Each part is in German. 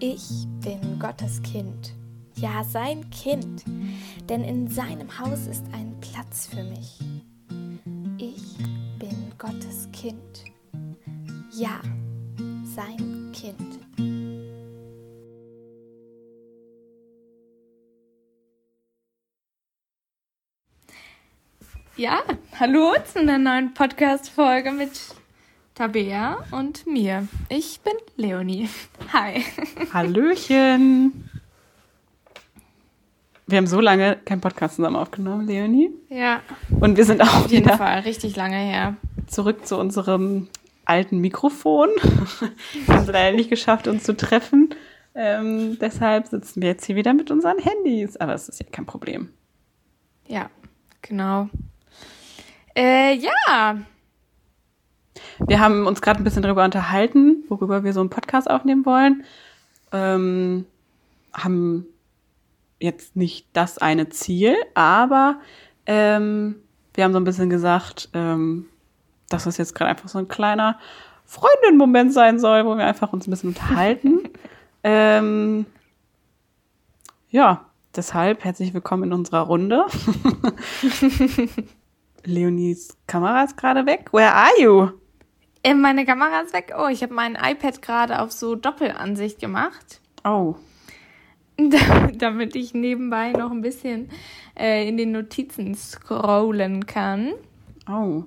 Ich bin Gottes Kind, ja sein Kind, denn in seinem Haus ist ein Platz für mich. Ich bin Gottes Kind, ja sein Kind. Ja, hallo zu einer neuen Podcast-Folge mit Tabea und mir. Ich bin Leonie. Hi. Hallöchen. Wir haben so lange keinen Podcast zusammen aufgenommen, Leonie. Ja. Und wir sind auch Auf jeden wieder Fall, richtig lange her. zurück zu unserem alten Mikrofon. wir haben es leider nicht geschafft, uns zu treffen. Ähm, deshalb sitzen wir jetzt hier wieder mit unseren Handys. Aber es ist ja kein Problem. Ja, genau. Äh, ja. Wir haben uns gerade ein bisschen darüber unterhalten, worüber wir so einen Podcast aufnehmen wollen. Ähm, haben jetzt nicht das eine Ziel, aber ähm, wir haben so ein bisschen gesagt, ähm, dass das jetzt gerade einfach so ein kleiner Freundin-Moment sein soll, wo wir einfach uns ein bisschen unterhalten. ähm, ja, deshalb herzlich willkommen in unserer Runde. Leonies Kamera ist gerade weg. Where are you? Äh, meine Kamera ist weg. Oh, ich habe mein iPad gerade auf so Doppelansicht gemacht. Oh, damit ich nebenbei noch ein bisschen äh, in den Notizen scrollen kann. oh.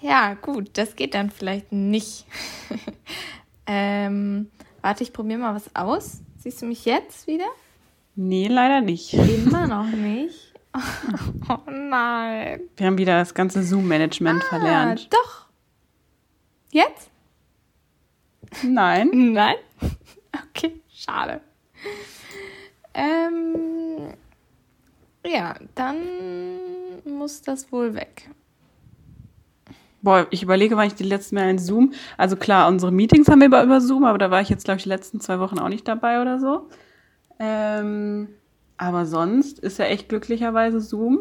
Ja, gut, das geht dann vielleicht nicht. ähm, warte, ich probiere mal was aus. Siehst du mich jetzt wieder? Nee, leider nicht. Immer noch nicht. Oh nein. Wir haben wieder das ganze Zoom-Management verlernt. Ah, doch. Jetzt? Nein. Nein? Okay, schade. Ähm, ja, dann muss das wohl weg. Boah, ich überlege, wann ich die letzten Mal in Zoom. Also klar, unsere Meetings haben wir über, über Zoom, aber da war ich jetzt, glaube ich, die letzten zwei Wochen auch nicht dabei oder so. Ähm, aber sonst ist ja echt glücklicherweise Zoom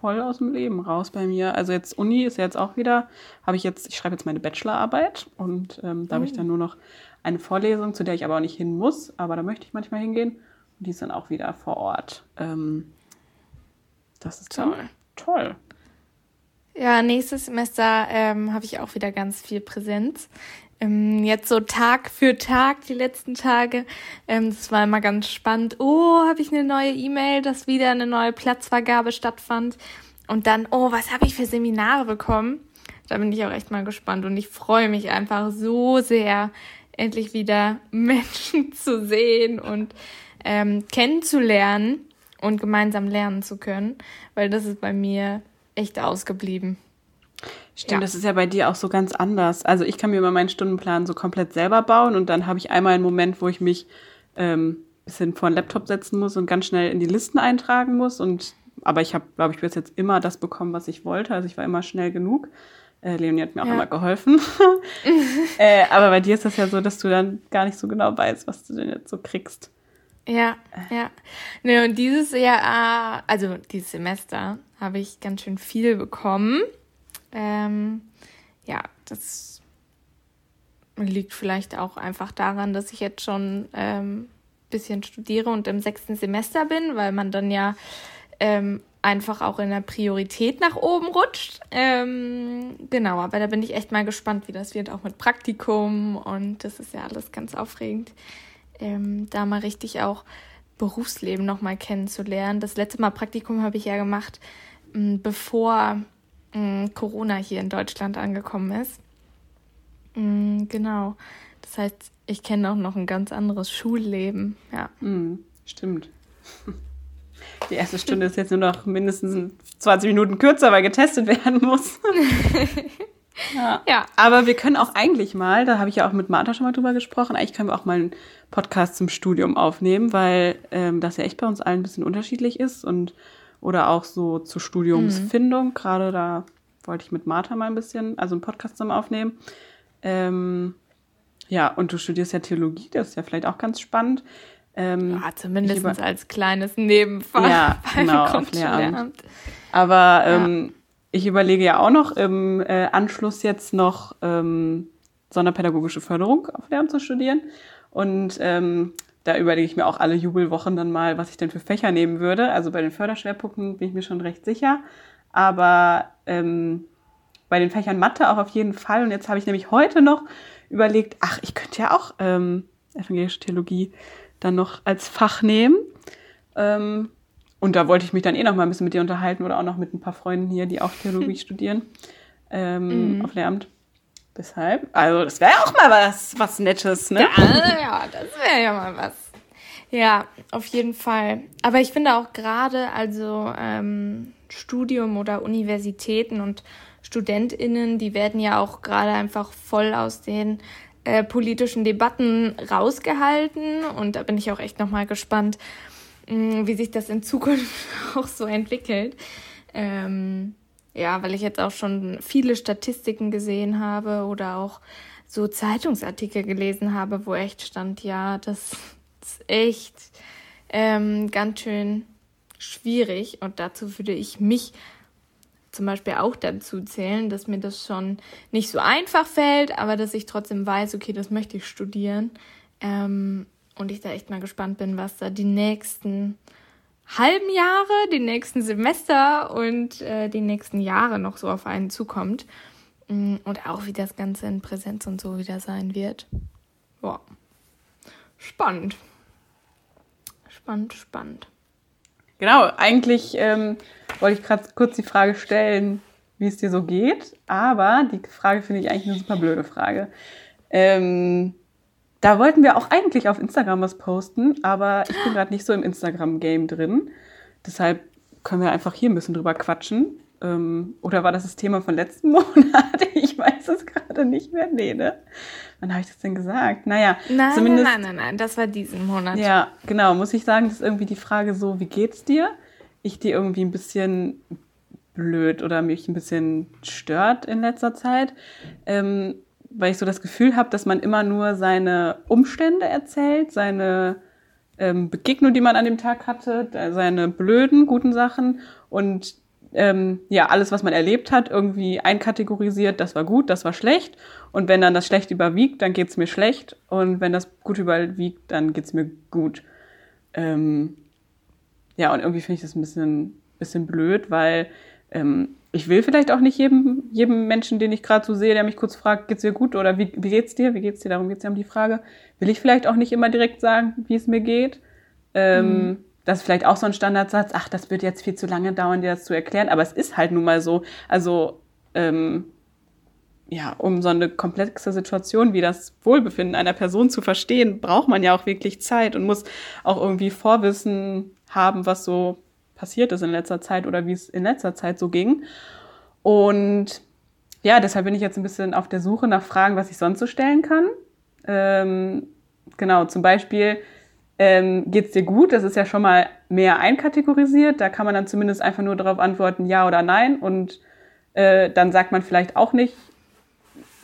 voll aus dem Leben raus bei mir. Also jetzt Uni ist ja jetzt auch wieder, habe ich jetzt, ich schreibe jetzt meine Bachelorarbeit und ähm, da habe ich dann nur noch eine Vorlesung, zu der ich aber auch nicht hin muss, aber da möchte ich manchmal hingehen. Und die ist dann auch wieder vor Ort. Ähm, das ist Toll. toll. Ja, nächstes Semester ähm, habe ich auch wieder ganz viel Präsenz. Ähm, jetzt so Tag für Tag, die letzten Tage. Ähm, das war immer ganz spannend. Oh, habe ich eine neue E-Mail, dass wieder eine neue Platzvergabe stattfand. Und dann, oh, was habe ich für Seminare bekommen? Da bin ich auch echt mal gespannt. Und ich freue mich einfach so sehr, endlich wieder Menschen zu sehen und ähm, kennenzulernen und gemeinsam lernen zu können. Weil das ist bei mir echt ausgeblieben. Stimmt, Ja. das ist ja bei dir auch so ganz anders. Also ich kann mir immer meinen Stundenplan so komplett selber bauen und dann habe ich einmal einen Moment, wo ich mich ähm, bisschen vor den Laptop setzen muss und ganz schnell in die Listen eintragen muss. Und aber ich habe, glaube ich, bis jetzt immer das bekommen, was ich wollte. Also ich war immer schnell genug. Äh, Leonie hat mir auch Ja. immer geholfen. äh, aber bei dir ist das ja so, dass du dann gar nicht so genau weißt, was du denn jetzt so kriegst. Ja, ja. Ne, und dieses Jahr, also dieses Semester, habe ich ganz schön viel bekommen. Ähm, ja, das liegt vielleicht auch einfach daran, dass ich jetzt schon ähm, bisschen studiere und im sechsten Semester bin, weil man dann ja ähm, einfach auch in der Priorität nach oben rutscht. Ähm, genau, aber da bin ich echt mal gespannt, wie das wird, auch mit Praktikum und das ist ja alles ganz aufregend ähm, da mal richtig auch Berufsleben nochmal kennenzulernen. Das letzte Mal Praktikum habe ich ja gemacht, bevor m, Corona hier in Deutschland angekommen ist. M, Genau. Das heißt, ich kenne auch noch ein ganz anderes Schulleben. Ja. Hm, stimmt. Die erste Stunde ist jetzt nur noch mindestens 20 Minuten kürzer, weil getestet werden muss. ja. Ja. Aber wir können auch eigentlich mal, da habe ich ja auch mit Martha schon mal drüber gesprochen, eigentlich können wir auch mal einen Podcast zum Studium aufnehmen, weil ähm, das ja echt bei uns allen ein bisschen unterschiedlich ist und oder auch so zur Studiumsfindung. Gerade da wollte ich mit Martha mal ein bisschen, also einen Podcast zusammen aufnehmen. Ähm, ja, und du studierst ja Theologie, das ist ja vielleicht auch ganz spannend. Ähm, ja zumindest als kleines Nebenfach Ja, beim genau, Grundschullehramt. Aber ähm, ich überlege ja auch noch im äh, Anschluss jetzt noch ähm, sonderpädagogische Förderung auf Lehramt zu studieren. Und ähm, da überlege ich mir auch alle Jubelwochen dann mal, was ich denn für Fächer nehmen würde. Also bei den Förderschwerpunkten bin ich mir schon recht sicher. Aber ähm, bei den Fächern Mathe auch auf jeden Fall. Und jetzt habe ich nämlich heute noch überlegt, ach, ich könnte ja auch ähm, evangelische Theologie dann noch als Fach nehmen. Ähm, und da wollte ich mich dann eh noch mal ein bisschen mit dir unterhalten oder auch noch mit ein paar Freunden hier, die auch Theologie studieren ähm, mhm. auf Lehramt. Deshalb, also das wäre auch mal was, was Nettes, ne? Ja, ja das wäre ja mal was. Ja, auf jeden Fall. Aber ich finde auch gerade, also ähm, Studium oder Universitäten und StudentInnen, die werden ja auch gerade einfach voll aus den äh, politischen Debatten rausgehalten. Und da bin ich auch echt nochmal gespannt, mh, mm, wie sich das in Zukunft auch so entwickelt. Ähm, ja, weil ich jetzt auch schon viele Statistiken gesehen habe oder auch so Zeitungsartikel gelesen habe, wo echt stand, ja, das ist echt ähm, ganz schön schwierig. Und dazu würde ich mich zum Beispiel auch dazu zählen, dass mir das schon nicht so einfach fällt, aber dass ich trotzdem weiß, okay, das möchte ich studieren. Ähm, und ich da echt mal gespannt bin, was da die nächsten halben Jahre, die nächsten Semester und äh, die nächsten Jahre noch so auf einen zukommt. Mm, und auch wie das Ganze in Präsenz und so wieder sein wird. Boah. Spannend. Spannend, spannend. Genau, eigentlich ähm, wollte ich gerade kurz die Frage stellen, wie es dir so geht. Aber die Frage finde ich eigentlich eine super blöde Frage. Ähm, da wollten wir auch eigentlich auf Instagram was posten, aber ich bin gerade nicht so im Instagram-Game drin. Deshalb können wir einfach hier ein bisschen drüber quatschen. Ähm, oder war das das Thema von letzten Monat? Ich weiß es gerade nicht mehr. Nee, ne? Wann habe ich das denn gesagt? Naja, nein, zumindest. Nein, nein, nein, das war diesen Monat. Ja, genau. Muss ich sagen, das ist irgendwie die Frage so, wie geht's dir? Ich die irgendwie ein bisschen blöd oder mich ein bisschen stört in letzter Zeit. Ähm, weil ich so das Gefühl habe, dass man immer nur seine Umstände erzählt, seine ähm, Begegnung, die man an dem Tag hatte, seine blöden, guten Sachen und ähm, ja, alles, was man erlebt hat, irgendwie einkategorisiert, das war gut, das war schlecht. Und wenn dann das schlecht überwiegt, dann geht's mir schlecht. Und wenn das gut überwiegt, dann geht's mir gut. Ähm, ja, und irgendwie finde ich das ein bisschen, bisschen blöd, weil ähm, ich will vielleicht auch nicht jedem, jedem Menschen, den ich gerade so sehe, der mich kurz fragt, geht's dir gut oder wie, wie geht's dir? Wie geht's dir? Darum geht's ja um die Frage. Will ich vielleicht auch nicht immer direkt sagen, wie es mir geht. Ähm, mhm. Das ist vielleicht auch so ein Standardsatz, ach, das wird jetzt viel zu lange dauern, dir das zu erklären, aber es ist halt nun mal so. Also, ähm, ja, um so eine komplexe Situation wie das Wohlbefinden einer Person zu verstehen, braucht man ja auch wirklich Zeit und muss auch irgendwie Vorwissen haben, was so passiert ist in letzter Zeit oder wie es in letzter Zeit so ging. Und ja, deshalb bin ich jetzt ein bisschen auf der Suche nach Fragen, was ich sonst so stellen kann. Ähm, genau, zum Beispiel, ähm, geht es dir gut? Das ist ja schon mal mehr einkategorisiert. Da kann man dann zumindest einfach nur darauf antworten, ja oder nein. Und äh, dann sagt man vielleicht auch nicht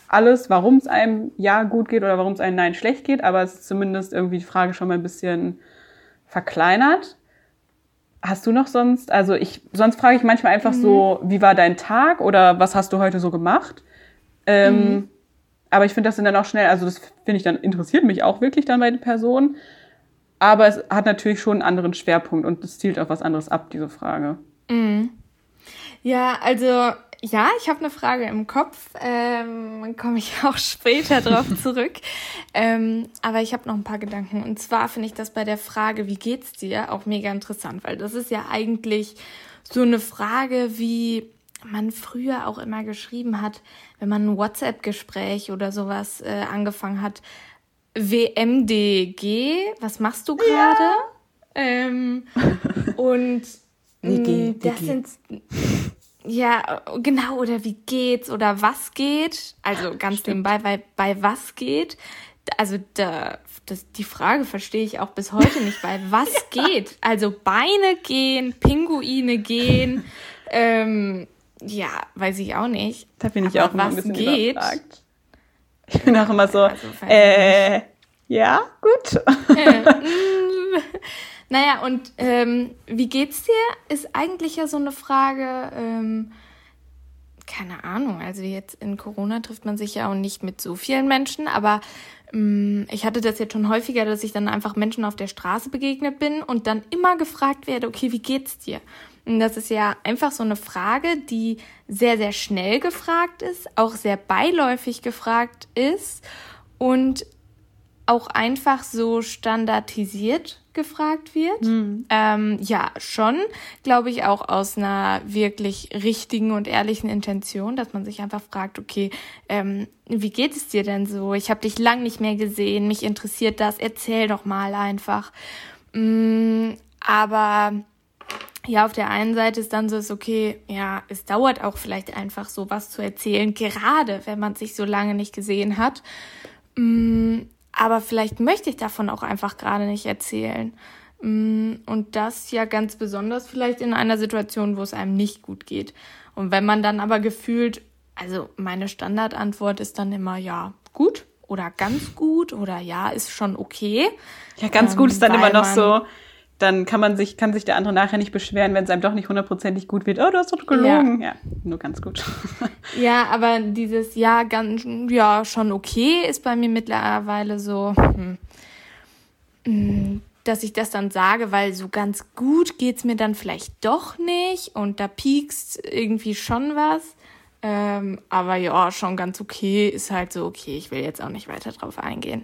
alles, warum es einem ja gut geht oder warum es einem nein schlecht geht. Aber es ist zumindest irgendwie die Frage schon mal ein bisschen verkleinert. Hast du noch sonst, also ich, sonst frage ich manchmal einfach mhm. so, wie war dein Tag oder was hast du heute so gemacht? Ähm, mhm. Aber ich finde das dann auch schnell, also das finde ich dann, interessiert mich auch wirklich dann bei den Personen. Aber es hat natürlich schon einen anderen Schwerpunkt und es zielt auf was anderes ab, diese Frage. Mhm. Ja, also ja, ich habe eine Frage im Kopf. Ähm, Komme ich auch später drauf zurück. ähm, aber ich habe noch ein paar Gedanken. Und zwar finde ich das bei der Frage, wie geht's dir, auch mega interessant, weil das ist ja eigentlich so eine Frage, wie man früher auch immer geschrieben hat, wenn man ein WhatsApp-Gespräch oder sowas äh, angefangen hat. WMDG, was machst du gerade? Ja. Ähm, und WG, das WG. sind ja, genau, oder wie geht's oder was geht? Also ganz Stimmt. nebenbei, bei, bei was geht? Also da, das, die Frage verstehe ich auch bis heute nicht, bei was ja. geht? Also Beine gehen, Pinguine gehen, ähm, ja, weiß ich auch nicht. Da bin ich Aber auch immer ein bisschen geht. Überfragt. Ich bin auch immer so, also, äh, ja, gut. Äh, mm, naja, und ähm, wie geht's dir? Ist eigentlich ja so eine Frage, ähm, keine Ahnung, also jetzt in Corona trifft man sich ja auch nicht mit so vielen Menschen, aber mm, ich hatte das jetzt schon häufiger, dass ich dann einfach Menschen auf der Straße begegnet bin und dann immer gefragt werde, okay, wie geht's dir? Und das ist ja einfach so eine Frage, die sehr, sehr schnell gefragt ist, auch sehr beiläufig gefragt ist und auch einfach so standardisiert gefragt wird. Mhm. Ähm, ja, schon, glaube ich, auch aus einer wirklich richtigen und ehrlichen Intention, dass man sich einfach fragt, okay, ähm, wie geht es dir denn so? Ich habe dich lang nicht mehr gesehen, mich interessiert das, erzähl doch mal einfach. Mhm, aber ja, auf der einen Seite ist dann so, ist okay, ja, es dauert auch vielleicht einfach so was zu erzählen, gerade wenn man sich so lange nicht gesehen hat. Mm, aber vielleicht möchte ich davon auch einfach gerade nicht erzählen. Mm, und das ja ganz besonders vielleicht in einer Situation, wo es einem nicht gut geht. Und wenn man dann aber gefühlt, also meine Standardantwort ist dann immer ja, gut oder ganz gut oder ja, ist schon okay. Ja, ganz ähm, gut ist dann immer noch so, dann kann man sich, kann sich der andere nachher nicht beschweren, wenn es einem doch nicht hundertprozentig gut wird. Oh, du hast doch gelogen. Ja, ja nur ganz gut. ja, aber dieses Ja, ganz, ja, schon okay ist bei mir mittlerweile so, hm, hm, dass ich das dann sage, weil so ganz gut geht's mir dann vielleicht doch nicht und da piekst irgendwie schon was. Ähm, aber ja, schon ganz okay ist halt so, okay, ich will jetzt auch nicht weiter drauf eingehen.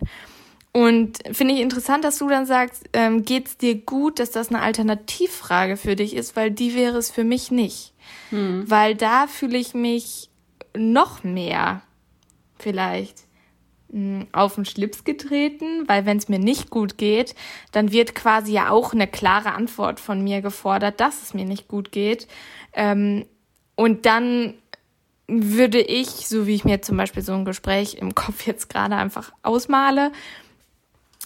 Und finde ich interessant, dass du dann sagst, ähm, geht's dir gut, dass das eine Alternativfrage für dich ist, weil die wäre es für mich nicht. Hm. Weil da fühle ich mich noch mehr vielleicht mh, hm, auf den Schlips getreten, weil wenn es mir nicht gut geht, dann wird quasi ja auch eine klare Antwort von mir gefordert, dass es mir nicht gut geht. Ähm, und dann würde ich, so wie ich mir zum Beispiel so ein Gespräch im Kopf jetzt gerade einfach ausmale,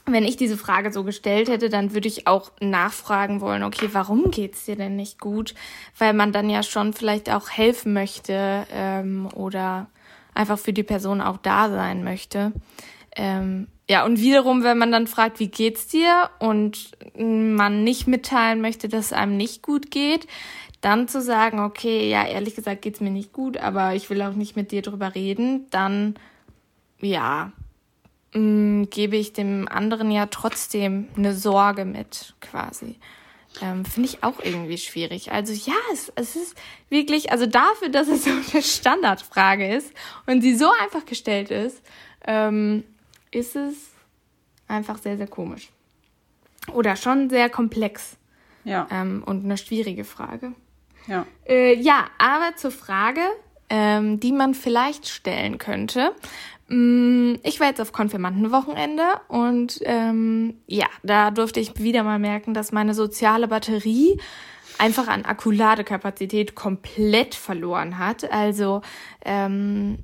wenn ich diese Frage so gestellt hätte, dann würde ich auch nachfragen wollen, okay, warum geht's dir denn nicht gut? Weil man dann ja schon vielleicht auch helfen möchte ähm, oder einfach für die Person auch da sein möchte. Ähm, ja, und wiederum, wenn man dann fragt, wie geht's dir und man nicht mitteilen möchte, dass es einem nicht gut geht, dann zu sagen, okay, ja, ehrlich gesagt geht's mir nicht gut, aber ich will auch nicht mit dir drüber reden, dann ja, mh, mm, gebe ich dem anderen ja trotzdem eine Sorge mit, quasi. Ähm, Finde ich auch irgendwie schwierig. Also ja, es, es ist wirklich, also dafür, dass es so eine Standardfrage ist und sie so einfach gestellt ist, ähm, ist es einfach sehr, sehr komisch. Oder schon sehr komplex. Ja. Ähm, und eine schwierige Frage. Ja. Äh, ja, aber zur Frage, ähm, die man vielleicht stellen könnte. Mm, ich war jetzt auf Konfirmandenwochenende und ähm, ja, da durfte ich wieder mal merken, dass meine soziale Batterie einfach an Akkuladekapazität komplett verloren hat. Also ähm,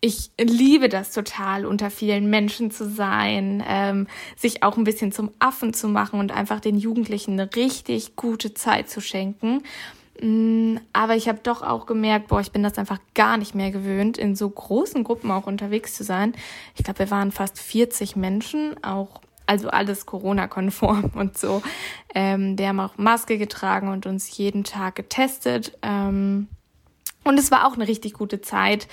ich liebe das total, unter vielen Menschen zu sein, ähm, sich auch ein bisschen zum Affen zu machen und einfach den Jugendlichen eine richtig gute Zeit zu schenken. Mm, aber ich habe doch auch gemerkt, boah, ich bin das einfach gar nicht mehr gewöhnt, in so großen Gruppen auch unterwegs zu sein. Ich glaube, wir waren fast 40 Menschen, auch also alles Corona-konform und so. Ähm, wir haben auch Maske getragen und uns jeden Tag getestet. Ähm, und es war auch eine richtig gute Zeit.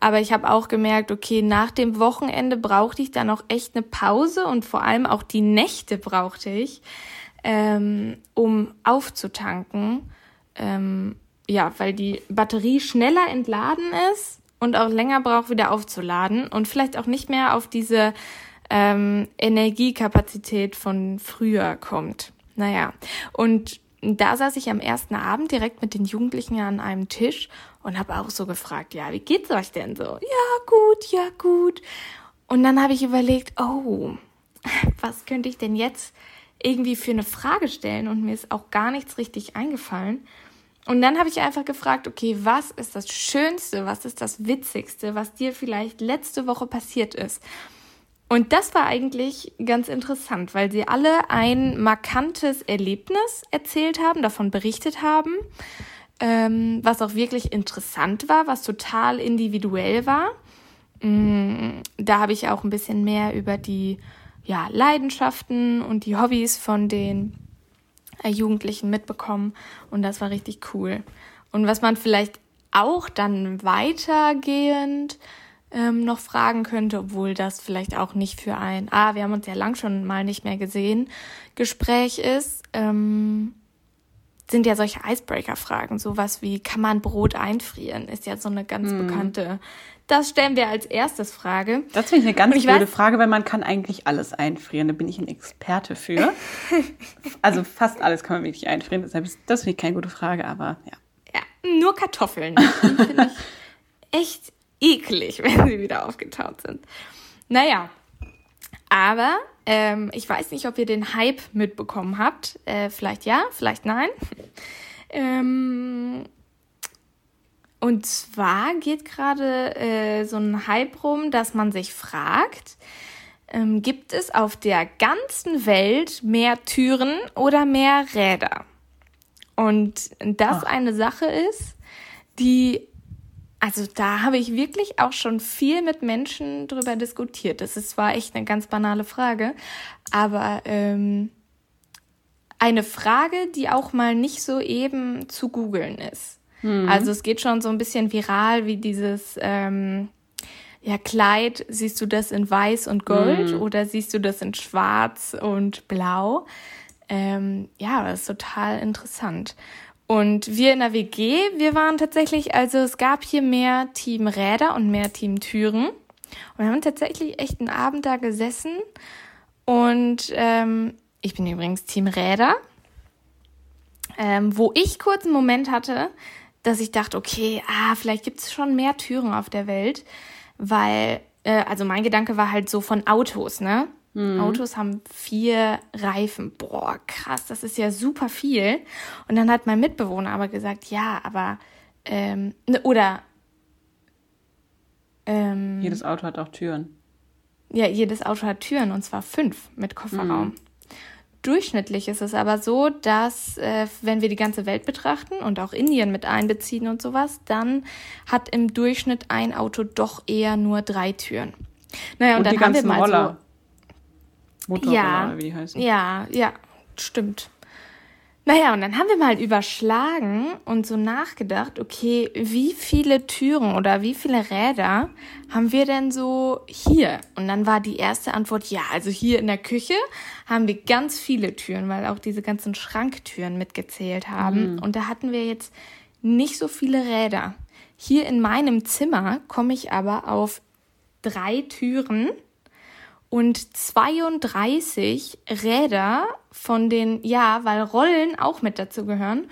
Aber ich habe auch gemerkt, okay, nach dem Wochenende brauchte ich dann auch echt eine Pause und vor allem auch die Nächte brauchte ich, ähm, um aufzutanken ähm, ja, weil die Batterie schneller entladen ist und auch länger braucht, wieder aufzuladen und vielleicht auch nicht mehr auf diese ähm, Energiekapazität von früher kommt. Naja, und da saß ich am ersten Abend direkt mit den Jugendlichen an einem Tisch und habe auch so gefragt, ja, wie geht's euch denn so? Ja, gut, ja, gut. Und dann habe ich überlegt, oh, was könnte ich denn jetzt irgendwie für eine Frage stellen? Und mir ist auch gar nichts richtig eingefallen. Und dann habe ich einfach gefragt, okay, was ist das Schönste, was ist das Witzigste, was dir vielleicht letzte Woche passiert ist? Und das war eigentlich ganz interessant, weil sie alle ein markantes Erlebnis erzählt haben, davon berichtet haben, ähm, was auch wirklich interessant war, was total individuell war. Mm, da habe ich auch ein bisschen mehr über die ja, Leidenschaften und die Hobbys von den Jugendlichen mitbekommen und das war richtig cool. Und was man vielleicht auch dann weitergehend ähm, noch fragen könnte, obwohl das vielleicht auch nicht für ein, ah, wir haben uns ja lang schon mal nicht mehr gesehen, Gespräch ist. Ähm, sind ja solche Icebreaker-Fragen, sowas wie, kann man Brot einfrieren, ist ja so eine ganz mm. bekannte. Das stellen wir als erstes Frage. Das finde ich eine ganz blöde Frage, weil man kann eigentlich alles einfrieren. Da bin ich ein Experte für. also fast alles kann man wirklich einfrieren. Deshalb ist das finde ich keine gute Frage, aber ja. Ja, nur Kartoffeln. finde ich echt eklig, wenn sie wieder aufgetaut sind. Naja, aber ähm, ich weiß nicht, ob ihr den Hype mitbekommen habt. Äh, vielleicht ja, vielleicht nein. ähm, und zwar geht gerade äh, so ein Hype rum, dass man sich fragt, ähm, gibt es auf der ganzen Welt mehr Türen oder mehr Räder? Und das Ach. eine Sache ist, die also da habe ich wirklich auch schon viel mit Menschen drüber diskutiert. Das ist zwar echt eine ganz banale Frage, aber ähm, eine Frage, die auch mal nicht so eben zu googeln ist. Mhm. Also es geht schon so ein bisschen viral, wie dieses ähm, ja, Kleid, siehst du das in weiß und gold mhm. oder siehst du das in schwarz und blau? Ähm, ja, das ist total interessant. Und wir in der WG, wir waren tatsächlich, also es gab hier mehr Team Räder und mehr Team Türen. Und wir haben tatsächlich echt einen Abend da gesessen. Und ähm, ich bin übrigens Team Räder. Ähm, wo ich kurz einen Moment hatte, dass ich dachte, okay, ah, vielleicht gibt es schon mehr Türen auf der Welt. Weil, äh, also mein Gedanke war halt so von Autos, ne? Mhm. Autos haben vier Reifen. Boah, krass, das ist ja super viel. Und dann hat mein Mitbewohner aber gesagt, ja, aber ähm, ne, oder ähm, jedes Auto hat auch Türen. Ja, jedes Auto hat Türen und zwar fünf mit Kofferraum. Mhm. Durchschnittlich ist es aber so, dass äh, wenn wir die ganze Welt betrachten und auch Indien mit einbeziehen und sowas, dann hat im Durchschnitt ein Auto doch eher nur drei Türen. Naja, und, und dann haben wir mal Roller. so Motorroller, ja, wie die heißen. Ja, ja, stimmt. Naja, und dann haben wir mal überschlagen und so nachgedacht, okay, wie viele Türen oder wie viele Räder haben wir denn so hier? Und dann war die erste Antwort, ja, also hier in der Küche haben wir ganz viele Türen, weil auch diese ganzen Schranktüren mitgezählt haben. Mhm. Und da hatten wir jetzt nicht so viele Räder. Hier in meinem Zimmer komme ich aber auf drei Türen und 32 Räder von den, ja, weil Rollen auch mit dazu gehören.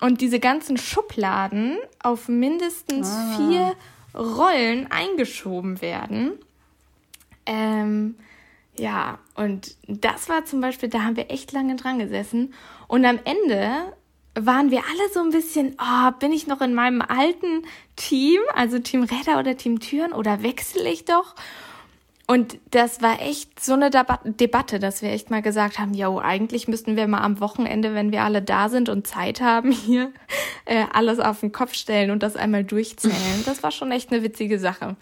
Und diese ganzen Schubladen auf mindestens ah. vier Rollen eingeschoben werden. Ähm, ja, und das war zum Beispiel, da haben wir echt lange dran gesessen. Und am Ende waren wir alle so ein bisschen, oh, bin ich noch in meinem alten Team, also Team Räder oder Team Türen oder wechsle ich doch? Und das war echt so eine Debatte, dass wir echt mal gesagt haben, jo, eigentlich müssten wir mal am Wochenende, wenn wir alle da sind und Zeit haben, hier äh, alles auf den Kopf stellen und das einmal durchzählen. Das war schon echt eine witzige Sache.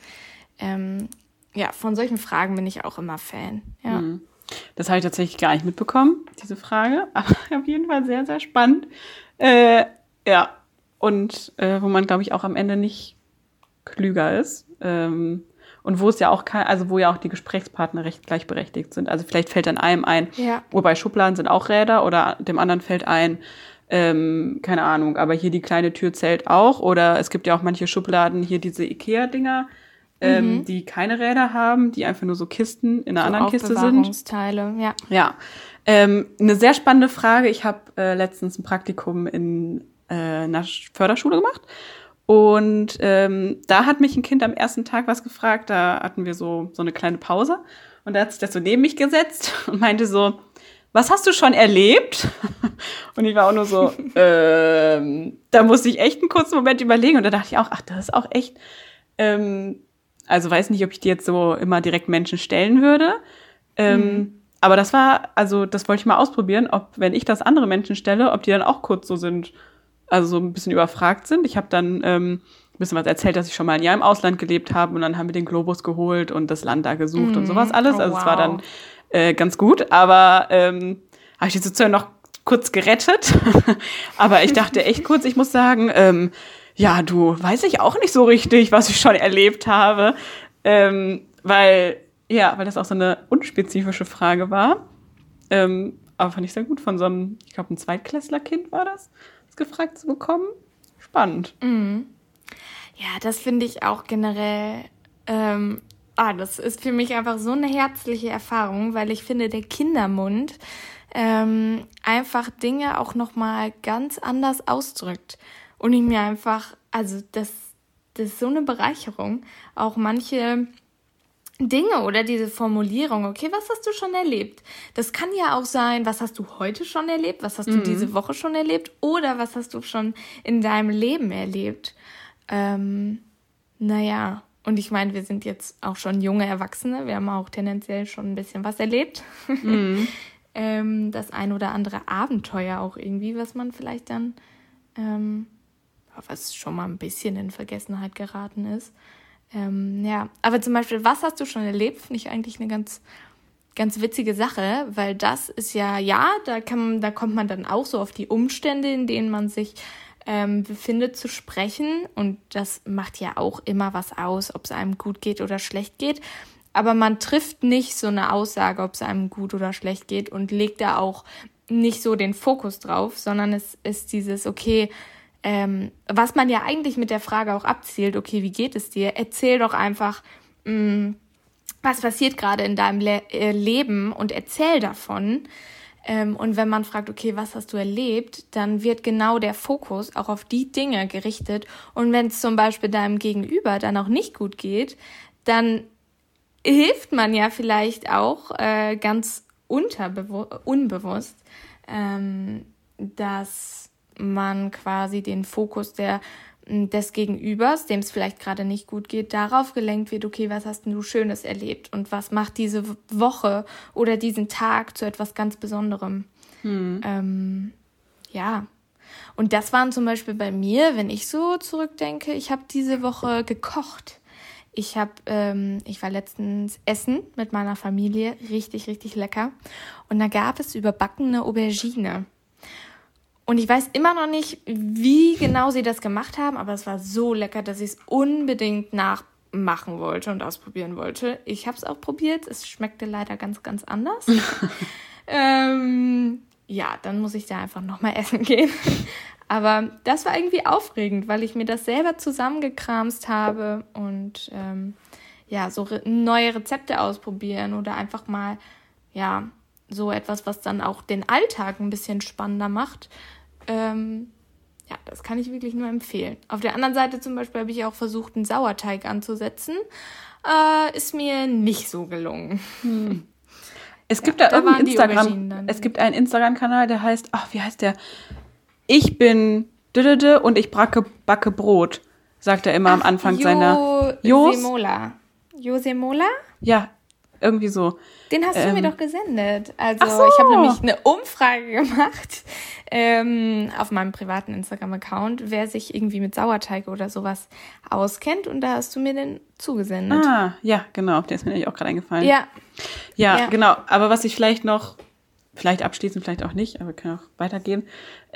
Ähm, ja, von solchen Fragen bin ich auch immer Fan. Ja. Mhm. Das habe ich tatsächlich gar nicht mitbekommen, diese Frage. Aber auf jeden Fall sehr, sehr spannend. Äh, ja, und äh, wo man, glaube ich, auch am Ende nicht klüger ist. Ähm, und wo es ja auch kein, also wo ja auch die Gesprächspartner recht gleichberechtigt sind. Also vielleicht fällt dann einem ein, ja. wobei Schubladen sind auch Räder oder dem anderen fällt ein, ähm, keine Ahnung, aber hier die kleine Tür zählt auch. Oder es gibt ja auch manche Schubladen, hier diese IKEA-Dinger, ähm, mhm. die keine Räder haben, die einfach nur so Kisten in einer so anderen Kiste sind. ja. Ja. Ähm, eine sehr spannende Frage. Ich habe äh, letztens ein Praktikum in äh, einer Förderschule gemacht und ähm, da hat mich ein Kind am ersten Tag was gefragt. Da hatten wir so, so eine kleine Pause. Und da hat sich das so neben mich gesetzt und meinte so, was hast du schon erlebt? Und ich war auch nur so, ähm, da musste ich echt einen kurzen Moment überlegen. Und da dachte ich auch, ach, das ist auch echt, ähm, also weiß nicht, ob ich dir jetzt so immer direkt Menschen stellen würde. Ähm, mhm. Aber das war, also das wollte ich mal ausprobieren, ob, wenn ich das andere Menschen stelle, ob die dann auch kurz so sind, also so ein bisschen überfragt sind. Ich habe dann ähm, ein bisschen was erzählt, dass ich schon mal ein Jahr im Ausland gelebt habe und dann haben wir den Globus geholt und das Land da gesucht mm. und sowas alles. Oh, also es war dann äh, ganz gut, aber ähm, habe ich die sozusagen noch kurz gerettet. aber ich dachte echt kurz, ich muss sagen, ähm, ja, du weiß ich auch nicht so richtig, was ich schon erlebt habe. Ähm, weil, ja, weil das auch so eine unspezifische Frage war. Ähm, aber fand ich sehr gut von so einem, ich glaube, ein Zweitklässlerkind war das gefragt zu bekommen. Spannend. Mhm. Ja, das finde ich auch generell. Ähm, ah, das ist für mich einfach so eine herzliche Erfahrung, weil ich finde, der Kindermund ähm, einfach Dinge auch nochmal ganz anders ausdrückt. Und ich mir einfach, also das, das ist so eine Bereicherung. Auch manche Dinge oder diese Formulierung, okay, was hast du schon erlebt? Das kann ja auch sein, was hast du heute schon erlebt, was hast du mhm. diese Woche schon erlebt oder was hast du schon in deinem Leben erlebt. Ähm, naja, und ich meine, wir sind jetzt auch schon junge Erwachsene, wir haben auch tendenziell schon ein bisschen was erlebt. Mhm. ähm, das ein oder andere Abenteuer auch irgendwie, was man vielleicht dann, ähm, was schon mal ein bisschen in Vergessenheit geraten ist. Ähm, ja, aber zum Beispiel, was hast du schon erlebt, finde ich eigentlich eine ganz, ganz witzige Sache, weil das ist ja, ja, da kann da kommt man dann auch so auf die Umstände, in denen man sich ähm, befindet, zu sprechen. Und das macht ja auch immer was aus, ob es einem gut geht oder schlecht geht. Aber man trifft nicht so eine Aussage, ob es einem gut oder schlecht geht und legt da auch nicht so den Fokus drauf, sondern es ist dieses, okay, ähm, was man ja eigentlich mit der Frage auch abzielt, okay, wie geht es dir? Erzähl doch einfach, mh, mm, was passiert gerade in deinem Le äh, Leben und erzähl davon. Ähm, und wenn man fragt, okay, was hast du erlebt, dann wird genau der Fokus auch auf die Dinge gerichtet. Und wenn es zum Beispiel deinem Gegenüber dann auch nicht gut geht, dann hilft man ja vielleicht auch äh, ganz unbewusst, ähm, dass man quasi den Fokus der, des Gegenübers, dem es vielleicht gerade nicht gut geht, darauf gelenkt wird, okay, was hast du Schönes erlebt und was macht diese Woche oder diesen Tag zu etwas ganz Besonderem. Hm. Ähm, ja. Und das waren zum Beispiel bei mir, wenn ich so zurückdenke, ich habe diese Woche gekocht. Ich habe, ähm, ich war letztens essen mit meiner Familie, richtig, richtig lecker. Und da gab es überbackene Aubergine. Und ich weiß immer noch nicht, wie genau sie das gemacht haben, aber es war so lecker, dass ich es unbedingt nachmachen wollte und ausprobieren wollte. Ich habe es auch probiert. Es schmeckte leider ganz, ganz anders. ähm, ja, dann muss ich da einfach nochmal essen gehen. aber das war irgendwie aufregend, weil ich mir das selber zusammengekramst habe und ähm, ja, so re neue Rezepte ausprobieren oder einfach mal, ja, so etwas, was dann auch den Alltag ein bisschen spannender macht. Ähm, ja, das kann ich wirklich nur empfehlen. Auf der anderen Seite zum Beispiel habe ich auch versucht, einen Sauerteig anzusetzen. Äh, ist mir nicht so gelungen. Hm. Es gibt ja, da, da irgendwie Instagram. Es gibt einen Instagram-Kanal, der heißt, ach, wie heißt der? Ich bin und ich bracke, backe Brot, sagt er immer ach, am Anfang jo seiner. Josemola. Josemola? Ja, irgendwie so. Den hast ähm, du mir ähm, doch gesendet. Also so. ich habe nämlich eine Umfrage gemacht ähm, auf meinem privaten Instagram-Account, wer sich irgendwie mit Sauerteig oder sowas auskennt. Und da hast du mir den zugesendet. Ah, ja, genau. Der ist mir nämlich auch gerade eingefallen. Ja. ja. Ja, genau. Aber was ich vielleicht noch vielleicht abschließend, vielleicht auch nicht, aber wir können auch weitergehen,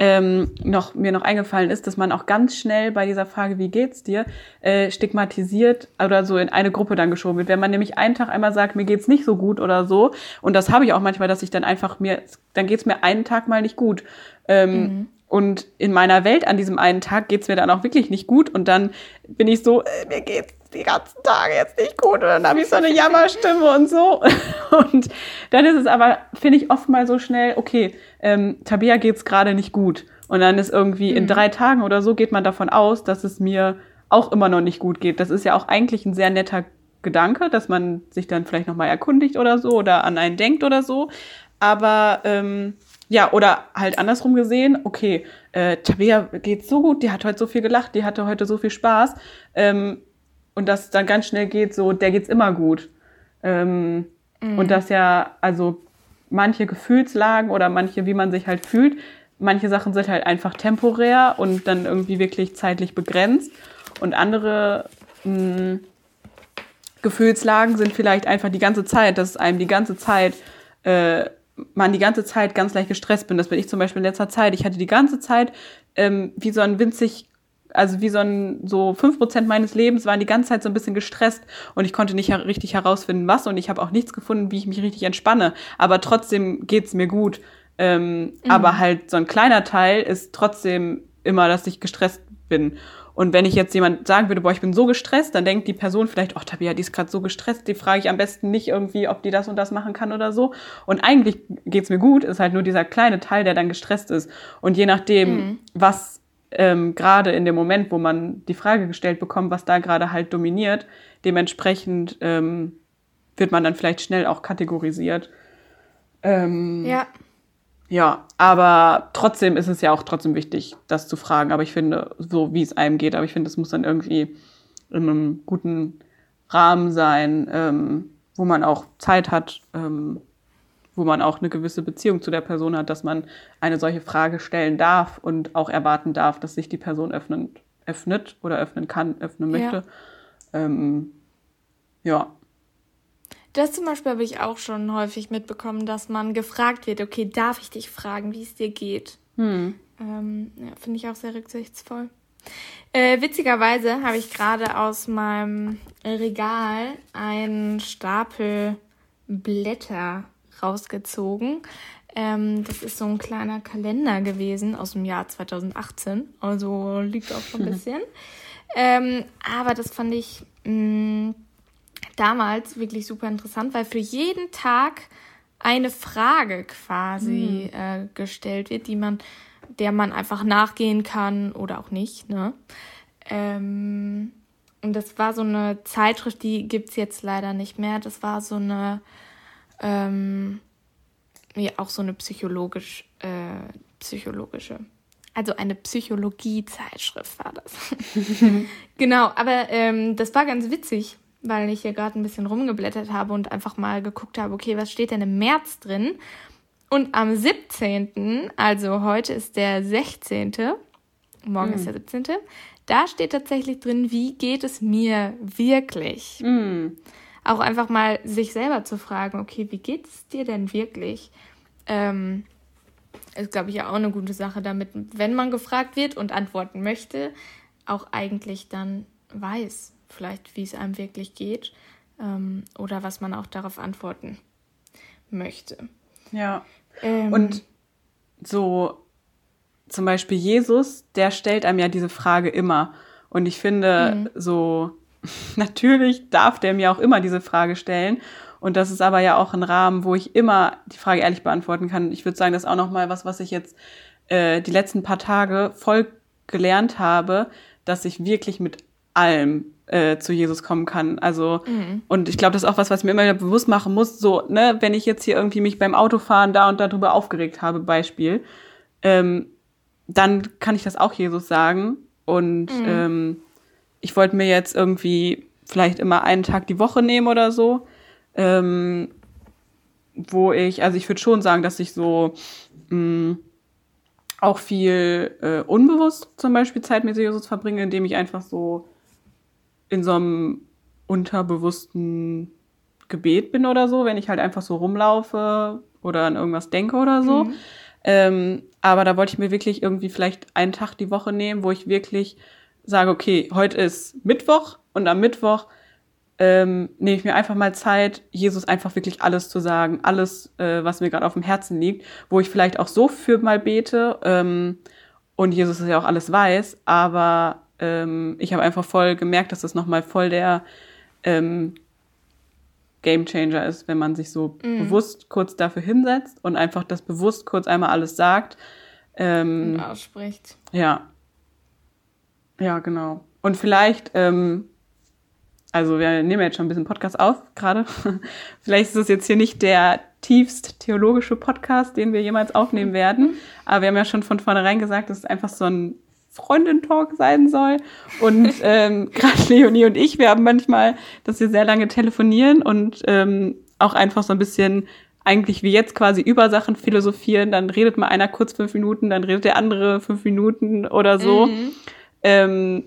ähm, noch, mir noch eingefallen ist, dass man auch ganz schnell bei dieser Frage, wie geht's dir, äh, stigmatisiert oder so in eine Gruppe dann geschoben wird. Wenn man nämlich einen Tag einmal sagt, mir geht's nicht so gut oder so, und das habe ich auch manchmal, dass ich dann einfach mir, dann geht's mir einen Tag mal nicht gut. Ähm, mhm. Und in meiner Welt an diesem einen Tag geht's mir dann auch wirklich nicht gut und dann bin ich so, äh, mir geht's die ganzen Tage jetzt nicht gut und dann habe ich so eine Jammerstimme und so. Und dann ist es aber, finde ich, oft mal so schnell, okay, ähm, Tabea geht's gerade nicht gut. Und dann ist irgendwie mhm. in drei Tagen oder so geht man davon aus, dass es mir auch immer noch nicht gut geht. Das ist ja auch eigentlich ein sehr netter Gedanke, dass man sich dann vielleicht nochmal erkundigt oder so oder an einen denkt oder so. Aber ähm, ja, oder halt andersrum gesehen, okay, äh, Tabea geht so gut, die hat heute so viel gelacht, die hatte heute so viel Spaß. Ähm, und das dann ganz schnell geht, so, der geht's immer gut. Ähm, mhm. Und das ja, also manche Gefühlslagen oder manche, wie man sich halt fühlt, manche Sachen sind halt einfach temporär und dann irgendwie wirklich zeitlich begrenzt. Und andere mh, mm, Gefühlslagen sind vielleicht einfach die ganze Zeit, dass einem die ganze Zeit, äh, man die ganze Zeit ganz leicht gestresst bin. Das bin ich zum Beispiel in letzter Zeit. Ich hatte die ganze Zeit ähm, wie so ein winzig also wie so ein, so fünf Prozent meines Lebens waren die ganze Zeit so ein bisschen gestresst und ich konnte nicht richtig herausfinden, was und ich habe auch nichts gefunden, wie ich mich richtig entspanne. Aber trotzdem geht's mir gut. Ähm, mhm. Aber halt so ein kleiner Teil ist trotzdem immer, dass ich gestresst bin. Und wenn ich jetzt jemand sagen würde, boah, ich bin so gestresst, dann denkt die Person vielleicht, oh, Tabia, die ist gerade so gestresst, die frage ich am besten nicht irgendwie, ob die das und das machen kann oder so. Und eigentlich geht's mir gut, ist halt nur dieser kleine Teil, der dann gestresst ist. Und je nachdem, mhm. was ähm, gerade in dem Moment, wo man die Frage gestellt bekommt, was da gerade halt dominiert, dementsprechend ähm, wird man dann vielleicht schnell auch kategorisiert. Ähm, ja. Ja, aber trotzdem ist es ja auch trotzdem wichtig, das zu fragen. Aber ich finde, so wie es einem geht, aber ich finde, es muss dann irgendwie in einem guten Rahmen sein, ähm, wo man auch Zeit hat, ähm, wo man auch eine gewisse Beziehung zu der Person hat, dass man eine solche Frage stellen darf und auch erwarten darf, dass sich die Person öffnen, öffnet oder öffnen kann, öffnen möchte. Ja. Ähm, ja. Das zum Beispiel habe ich auch schon häufig mitbekommen, dass man gefragt wird, okay, darf ich dich fragen, wie es dir geht? Hm. Ähm, ja, Finde ich auch sehr rücksichtsvoll. Äh, witzigerweise habe ich gerade aus meinem Regal einen Stapel Blätter rausgezogen. Ähm, das ist so ein kleiner Kalender gewesen aus dem Jahr 2018, also liegt auch schon ein bisschen. ähm, aber das fand ich mh, mm, damals wirklich super interessant, weil für jeden Tag eine Frage quasi mhm. äh, gestellt wird, die man, der man einfach nachgehen kann oder auch nicht. Ne? Ähm, und das war so eine Zeitschrift, die gibt es jetzt leider nicht mehr. Das war so eine, ähm, ja, auch so eine psychologisch, äh, psychologische, also eine Psychologie-Zeitschrift war das. genau, aber ähm, das war ganz witzig, weil ich hier gerade ein bisschen rumgeblättert habe und einfach mal geguckt habe, okay, was steht denn im März drin? Und am 17., also heute ist der 16., morgen mhm. ist der 17., da steht tatsächlich drin, wie geht es mir wirklich? Mhm. Auch einfach mal sich selber zu fragen, okay, wie geht es dir denn wirklich? Ähm, ist, glaube ich, ja auch eine gute Sache, damit, wenn man gefragt wird und antworten möchte, auch eigentlich dann weiß, vielleicht, wie es einem wirklich geht ähm, oder was man auch darauf antworten möchte. Ja. Ähm, und so zum Beispiel Jesus, der stellt einem ja diese Frage immer. Und ich finde, mhm. so natürlich darf der mir auch immer diese Frage stellen. Und das ist aber ja auch ein Rahmen, wo ich immer die Frage ehrlich beantworten kann. Ich würde sagen, das ist auch noch mal was, was ich jetzt äh, die letzten paar Tage voll gelernt habe, dass ich wirklich mit allem äh, zu Jesus kommen kann. Also, mhm. und ich glaube, das ist auch was, was ich mir immer wieder bewusst machen muss. So, ne, wenn ich jetzt hier irgendwie mich beim Autofahren da und darüber aufgeregt habe, Beispiel, ähm, dann kann ich das auch Jesus sagen. Und mhm. ähm, ich wollte mir jetzt irgendwie vielleicht immer einen Tag die Woche nehmen oder so, ähm, wo ich, also ich würde schon sagen, dass ich so mh, mm, auch viel äh, unbewusst zum Beispiel Zeit mit Jesus verbringe, indem ich einfach so in so einem unterbewussten Gebet bin oder so, wenn ich halt einfach so rumlaufe oder an irgendwas denke oder so. Mhm. Ähm, aber da wollte ich mir wirklich irgendwie vielleicht einen Tag die Woche nehmen, wo ich wirklich sage, okay, heute ist Mittwoch und am Mittwoch ähm, nehme ich mir einfach mal Zeit, Jesus einfach wirklich alles zu sagen, alles, äh, was mir gerade auf dem Herzen liegt, wo ich vielleicht auch so für mal bete ähm, und Jesus ja auch alles weiß, aber ähm, ich habe einfach voll gemerkt, dass das nochmal voll der ähm, Game Changer ist, wenn man sich so mm. bewusst kurz dafür hinsetzt und einfach das bewusst kurz einmal alles sagt. Ähm, und ausspricht. Ja. Ja, genau. Und vielleicht, ähm, also wir nehmen jetzt schon ein bisschen Podcast auf gerade. vielleicht ist es jetzt hier nicht der tiefst theologische Podcast, den wir jemals aufnehmen werden. Aber wir haben ja schon von vornherein gesagt, dass es einfach so ein Freundin-Talk sein soll. Und ähm, gerade Leonie und ich, wir haben manchmal, dass wir sehr lange telefonieren und ähm, auch einfach so ein bisschen eigentlich wie jetzt quasi über Sachen philosophieren. Dann redet mal einer kurz fünf Minuten, dann redet der andere fünf Minuten oder so. Mhm. Ähm,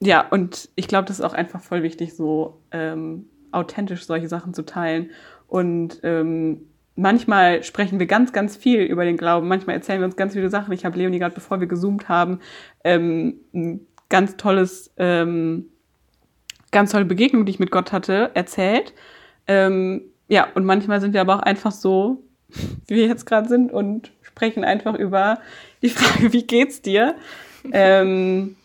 ja, und ich glaube, das ist auch einfach voll wichtig, so ähm, authentisch solche Sachen zu teilen. Und ähm, manchmal sprechen wir ganz, ganz viel über den Glauben. Manchmal erzählen wir uns ganz viele Sachen. Ich habe Leonie gerade, bevor wir gezoomt haben, ähm, ein ganz tolles, ähm, ganz tolle Begegnung, die ich mit Gott hatte, erzählt. Ähm, ja, und manchmal sind wir aber auch einfach so, wie wir jetzt gerade sind und sprechen einfach über die Frage, wie geht's dir? Ähm,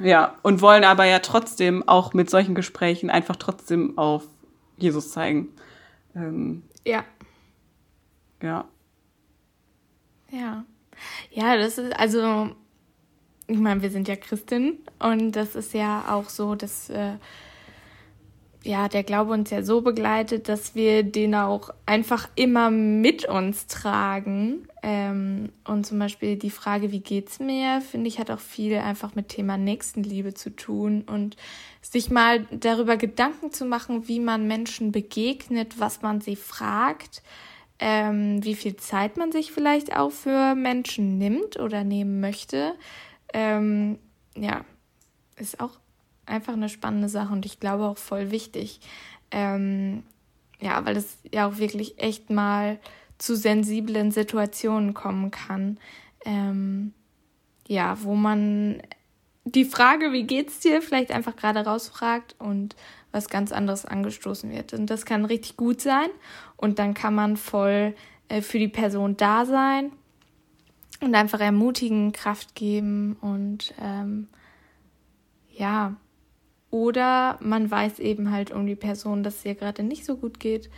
ja, und wollen aber ja trotzdem auch mit solchen Gesprächen einfach trotzdem auf Jesus zeigen. Ähm, ja. Ja. Ja. Ja, das ist, also, ich meine, wir sind ja Christen und das ist ja auch so, dass äh, ja, der Glaube uns ja so begleitet, dass wir den auch einfach immer mit uns tragen. Ähm, und zum Beispiel die Frage, wie geht's mir, finde ich, hat auch viel einfach mit Thema Nächstenliebe zu tun und sich mal darüber Gedanken zu machen, wie man Menschen begegnet, was man sie fragt, ähm, wie viel Zeit man sich vielleicht auch für Menschen nimmt oder nehmen möchte. Ähm, ja, ist auch einfach eine spannende Sache und ich glaube auch voll wichtig. Ähm, ja, weil es ja auch wirklich echt mal zu sensiblen Situationen kommen kann. Ähm, ja, wo man die Frage, wie geht's dir, vielleicht einfach gerade rausfragt und was ganz anderes angestoßen wird. Und das kann richtig gut sein. Und dann kann man voll äh, für die Person da sein und einfach ermutigen, Kraft geben und ähm, ja, oder man weiß eben halt um die Person, dass es ihr gerade nicht so gut geht.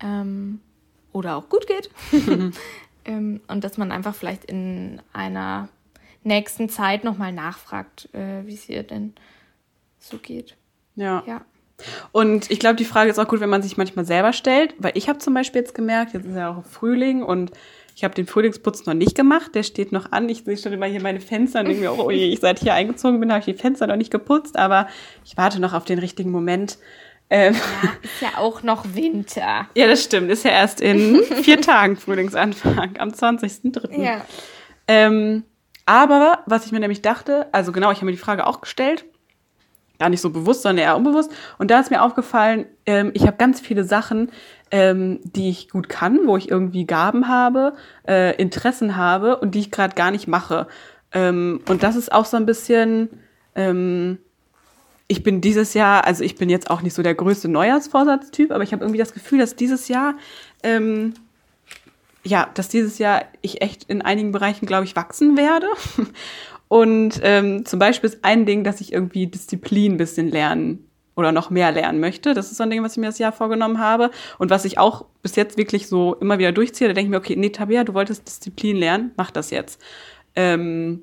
Ähm, oder auch gut geht. ähm, und dass man einfach vielleicht in einer nächsten Zeit nochmal nachfragt, äh, wie es ihr denn so geht. Ja. ja. Und ich glaube, die Frage ist auch gut, wenn man sich manchmal selber stellt, weil ich habe zum Beispiel jetzt gemerkt, jetzt ist ja auch Frühling und ich habe den Frühlingsputz noch nicht gemacht, der steht noch an. Ich sehe schon immer hier meine Fenster und denke mir, oh je, ich seit hier eingezogen bin, habe ich die Fenster noch nicht geputzt, aber ich warte noch auf den richtigen Moment. Ähm, ja, ist ja auch noch Winter. Ja, das stimmt. Ist ja erst in vier Tagen Frühlingsanfang, am 20.03. Ja. Ähm, aber was ich mir nämlich dachte, also genau, ich habe mir die Frage auch gestellt, gar nicht so bewusst, sondern eher unbewusst. Und da ist mir aufgefallen, ähm, ich habe ganz viele Sachen, ähm, die ich gut kann, wo ich irgendwie Gaben habe, äh, Interessen habe und die ich gerade gar nicht mache. Ähm, und das ist auch so ein bisschen, ähm, ich bin dieses Jahr, also ich bin jetzt auch nicht so der größte Neujahrsvorsatztyp, aber ich habe irgendwie das Gefühl, dass dieses Jahr, ähm, ja, dass dieses Jahr ich echt in einigen Bereichen, glaube ich, wachsen werde. Und ähm, zum Beispiel ist ein Ding, dass ich irgendwie Disziplin ein bisschen lernen oder noch mehr lernen möchte. Das ist so ein Ding, was ich mir das Jahr vorgenommen habe und was ich auch bis jetzt wirklich so immer wieder durchziehe. Da denke ich mir, okay, nee, Tabea, du wolltest Disziplin lernen, mach das jetzt. Ähm,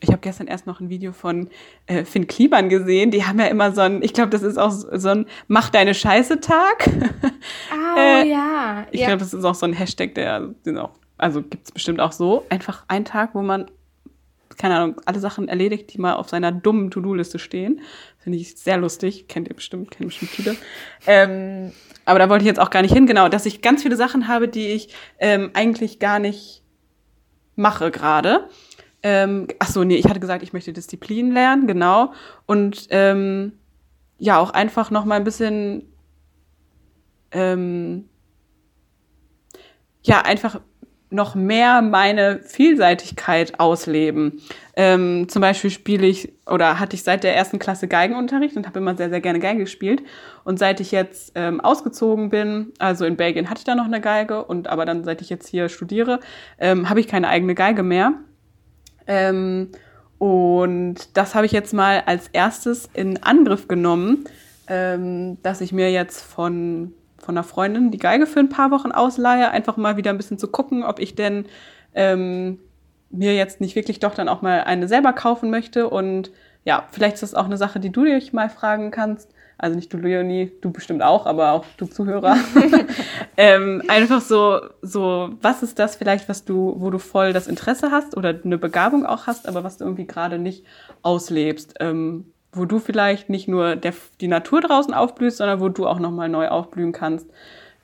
ich habe gestern erst noch ein Video von äh, Finn Kliman gesehen. Die haben ja immer so ein, ich glaube, das ist auch so ein Mach deine Scheiße Tag. Oh äh, ja. Ich ja. glaube, das ist auch so ein Hashtag, der, den auch, also gibt's bestimmt auch so. Einfach ein Tag, wo man keine Ahnung, alle Sachen erledigt, die mal auf seiner dummen To-Do-Liste stehen. Finde ich sehr lustig. Kennt ihr bestimmt, kennen bestimmt viele. Ähm, aber da wollte ich jetzt auch gar nicht hin. Genau, dass ich ganz viele Sachen habe, die ich ähm, eigentlich gar nicht mache gerade. Ähm, ach so, nee, ich hatte gesagt, ich möchte Disziplin lernen, genau. Und ähm, ja, auch einfach noch mal ein bisschen ähm, ja, einfach noch mehr meine Vielseitigkeit ausleben. Ähm, zum Beispiel spiele ich oder hatte ich seit der ersten Klasse Geigenunterricht und habe immer sehr, sehr gerne Geige gespielt. Und seit ich jetzt ähm, ausgezogen bin, also in Belgien hatte ich da noch eine Geige und aber dann seit ich jetzt hier studiere, ähm, habe ich keine eigene Geige mehr. Ähm, und das habe ich jetzt mal als erstes in Angriff genommen, ähm, dass ich mir jetzt von von einer Freundin die Geige für ein paar Wochen ausleihe, einfach mal wieder ein bisschen zu gucken, ob ich denn ähm, mir jetzt nicht wirklich doch dann auch mal eine selber kaufen möchte. Und ja, vielleicht ist das auch eine Sache, die du dich mal fragen kannst. Also nicht du, Leonie, du bestimmt auch, aber auch du Zuhörer. ähm, einfach so, so, was ist das vielleicht, was du, wo du voll das Interesse hast oder eine Begabung auch hast, aber was du irgendwie gerade nicht auslebst. Ähm, wo du vielleicht nicht nur der, die Natur draußen aufblühst, sondern wo du auch nochmal neu aufblühen kannst.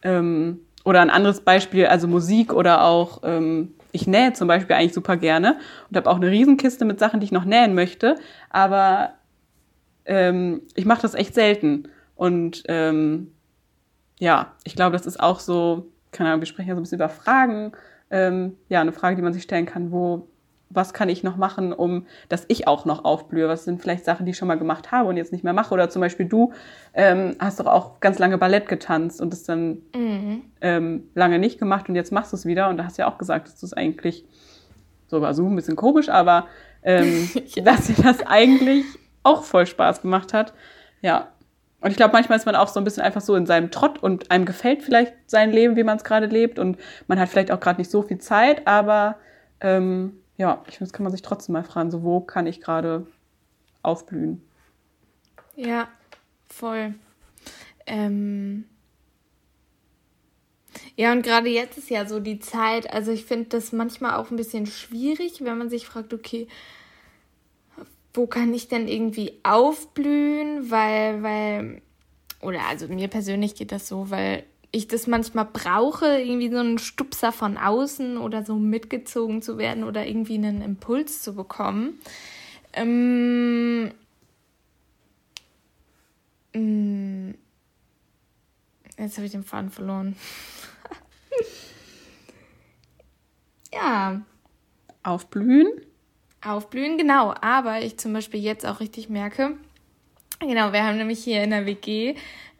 Ähm, oder ein anderes Beispiel, also Musik oder auch, ähm, ich nähe zum Beispiel eigentlich super gerne und habe auch eine Riesenkiste mit Sachen, die ich noch nähen möchte, aber ähm, ich mache das echt selten. Und ähm, ja, ich glaube, das ist auch so, keine Ahnung, wir sprechen ja so ein bisschen über Fragen. Ähm, ja, eine Frage, die man sich stellen kann, wo was kann ich noch machen, um, dass ich auch noch aufblühe? Was sind vielleicht Sachen, die ich schon mal gemacht habe und jetzt nicht mehr mache? Oder zum Beispiel du ähm, hast doch auch ganz lange Ballett getanzt und das dann mhm. ähm, lange nicht gemacht und jetzt machst du es wieder und da hast du ja auch gesagt, dass du es eigentlich sogar so ein bisschen komisch, aber ähm, ja. dass dir das eigentlich auch voll Spaß gemacht hat. Ja. Und ich glaube, manchmal ist man auch so ein bisschen einfach so in seinem Trott und einem gefällt vielleicht sein Leben, wie man es gerade lebt und man hat vielleicht auch gerade nicht so viel Zeit, aber ähm, ja, ich finde, das kann man sich trotzdem mal fragen, so wo kann ich gerade aufblühen? Ja, voll. Ähm ja, und gerade jetzt ist ja so die Zeit, also ich finde das manchmal auch ein bisschen schwierig, wenn man sich fragt, okay, wo kann ich denn irgendwie aufblühen, weil, weil, oder also mir persönlich geht das so, weil ich das manchmal brauche, irgendwie so einen Stupser von außen oder so mitgezogen zu werden oder irgendwie einen Impuls zu bekommen. Ähm, mm, jetzt habe ich den Faden verloren. ja. Aufblühen? Aufblühen, genau. Aber ich zum Beispiel jetzt auch richtig merke, genau, wir haben nämlich hier in der WG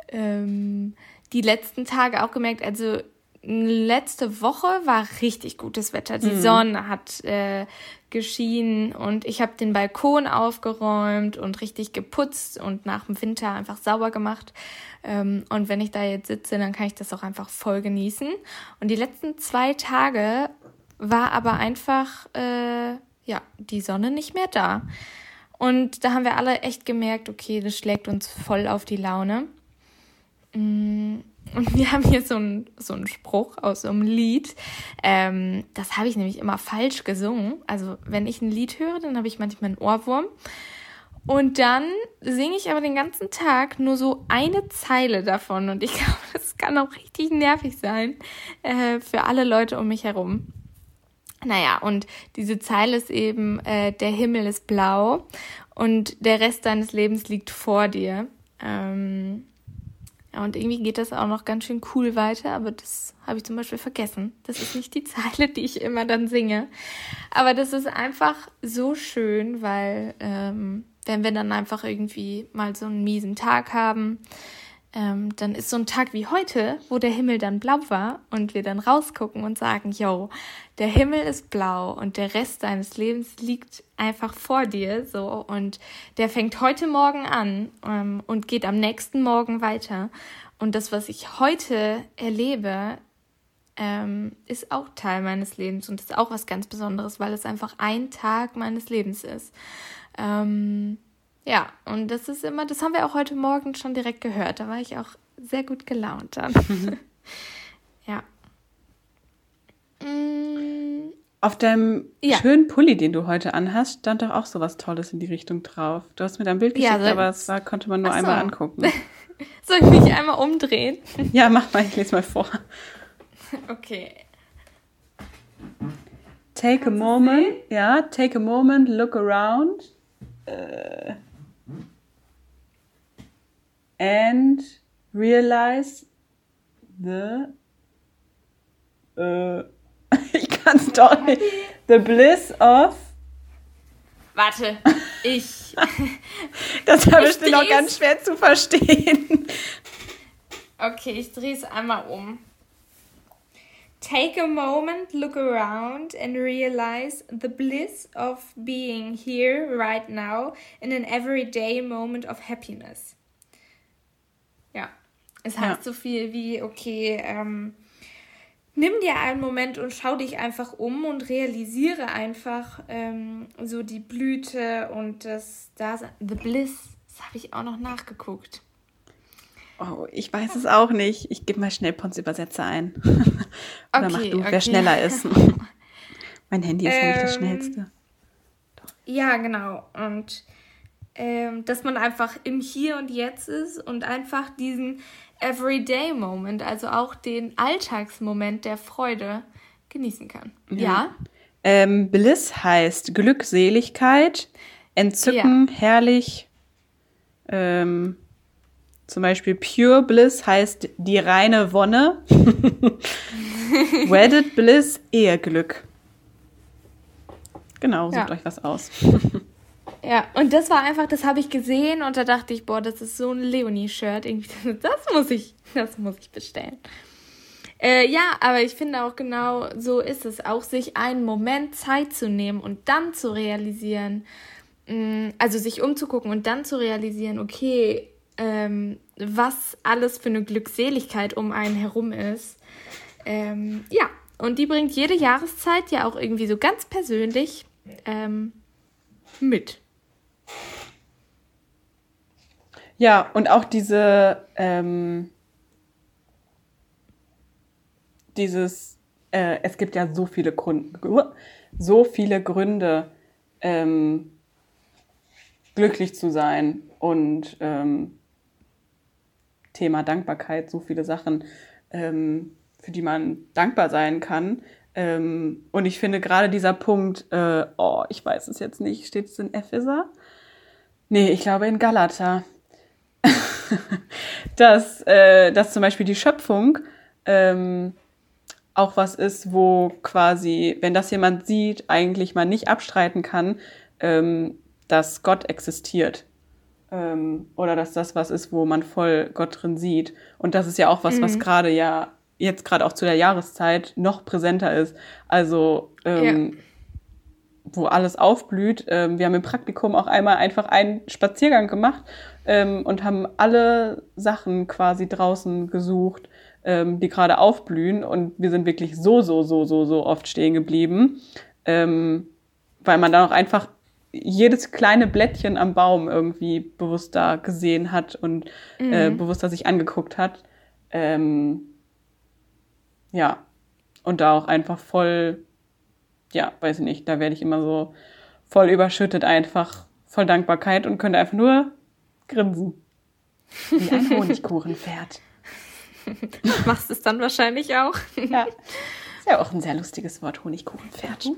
ähm, die letzten Tage auch gemerkt, also letzte Woche war richtig gutes Wetter. Die mhm. Sonne hat äh, geschienen und ich habe den Balkon aufgeräumt und richtig geputzt und nach dem Winter einfach sauber gemacht. Ähm, und wenn ich da jetzt sitze, dann kann ich das auch einfach voll genießen. Und die letzten zwei Tage war aber einfach äh, ja die Sonne nicht mehr da. Und da haben wir alle echt gemerkt, okay, das schlägt uns voll auf die Laune. Mm, und wir haben hier so einen so Spruch aus so einem Lied. Ähm, das habe ich nämlich immer falsch gesungen. Also wenn ich ein Lied höre, dann habe ich manchmal einen Ohrwurm. Und dann singe ich aber den ganzen Tag nur so eine Zeile davon. Und ich glaube, das kann auch richtig nervig sein äh, für alle Leute um mich herum. Naja, und diese Zeile ist eben, äh, der Himmel ist blau und der Rest deines Lebens liegt vor dir. Ähm, und irgendwie geht das auch noch ganz schön cool weiter, aber das habe ich zum Beispiel vergessen. Das ist nicht die Zeile, die ich immer dann singe. Aber das ist einfach so schön, weil ähm, wenn wir dann einfach irgendwie mal so einen miesen Tag haben, ähm, dann ist so ein Tag wie heute, wo der Himmel dann blau war und wir dann rausgucken und sagen, yo, der Himmel ist blau und der Rest deines Lebens liegt einfach vor dir, so und der fängt heute Morgen an ähm, und geht am nächsten Morgen weiter. Und das, was ich heute erlebe, ähm, ist auch Teil meines Lebens und ist auch was ganz Besonderes, weil es einfach ein Tag meines Lebens ist. Ähm, ja, und das ist immer, das haben wir auch heute Morgen schon direkt gehört. Da war ich auch sehr gut gelaunt dann. Ja. Mm. Auf deinem ja. schönen Pulli, den du heute anhast, stand doch auch so was Tolles in die Richtung drauf. Du hast mir da ein Bild geschickt, ja, so aber es war, konnte man nur so. einmal angucken. Soll ich mich einmal umdrehen? Ja, mach mal, ich lese mal vor. Okay. Take Kannst a moment, ja, take a moment, look around. Uh, and realize the uh, ich kann es doch nicht. The bliss of Warte, ich. das war bestimmt noch ganz schwer zu verstehen. Okay, ich drehe es einmal um. Take a moment, look around, and realize the bliss of being here right now in an everyday moment of happiness. Es heißt ja. so viel wie, okay, ähm, nimm dir einen Moment und schau dich einfach um und realisiere einfach ähm, so die Blüte und das Dasein. The Bliss, das habe ich auch noch nachgeguckt. Oh, ich weiß es auch nicht. Ich gebe mal schnell Pons Übersetzer ein. Oder okay, mach du, okay. wer schneller ist. mein Handy ist ähm, nicht das schnellste. Ja, genau. Und ähm, dass man einfach im Hier und Jetzt ist und einfach diesen Everyday Moment, also auch den Alltagsmoment der Freude genießen kann. Ja. ja? Ähm, Bliss heißt Glückseligkeit, Entzücken, ja. herrlich. Ähm, zum Beispiel Pure Bliss heißt die reine Wonne. Wedded Bliss, Eheglück. Genau, sucht ja. euch was aus. Ja, und das war einfach, das habe ich gesehen und da dachte ich, boah, das ist so ein Leonie-Shirt. Das muss ich, das muss ich bestellen. Äh, ja, aber ich finde auch genau so ist es, auch sich einen Moment Zeit zu nehmen und dann zu realisieren, mh, mm, also sich umzugucken und dann zu realisieren, okay, ähm, was alles für eine Glückseligkeit um einen herum ist. Ähm, ja, und die bringt jede Jahreszeit ja auch irgendwie so ganz persönlich ähm, mit. Ja, und auch diese, ähm, dieses, äh, es gibt ja so viele Gründe, so viele Gründe, ähm, glücklich zu sein und ähm, Thema Dankbarkeit, so viele Sachen, ähm, für die man dankbar sein kann. Ähm, und ich finde gerade dieser Punkt, äh, oh, ich weiß es jetzt nicht, steht es in Epheser? Nee, ich glaube in Galata. dass, äh, dass zum Beispiel die Schöpfung ähm, auch was ist, wo quasi, wenn das jemand sieht, eigentlich man nicht abstreiten kann, ähm, dass Gott existiert. Ähm, oder dass das was ist, wo man voll Gott drin sieht. Und das ist ja auch was, mhm. was gerade ja jetzt gerade auch zu der Jahreszeit noch präsenter ist. Also ähm, ja. Wo alles aufblüht. Ähm, wir haben im Praktikum auch einmal einfach einen Spaziergang gemacht ähm, und haben alle Sachen quasi draußen gesucht ähm, die gerade aufblühen. Und wir sind wirklich so, so, so, so, so oft stehen geblieben, ähm, weil man da auch einfach jedes kleine Blättchen am Baum irgendwie bewusst da gesehen hat und äh, mhm. äh, bewusster sich angeguckt hat. Ähm, ja, und da auch einfach voll, ja, weiß ich nicht, da werde ich immer so voll überschüttet, einfach voll Dankbarkeit und könnte einfach nur grinsen. Wie ein Honigkuchenpferd. Machst es dann wahrscheinlich auch. ja. Ist ja auch ein sehr lustiges Wort, Honigkuchenpferd.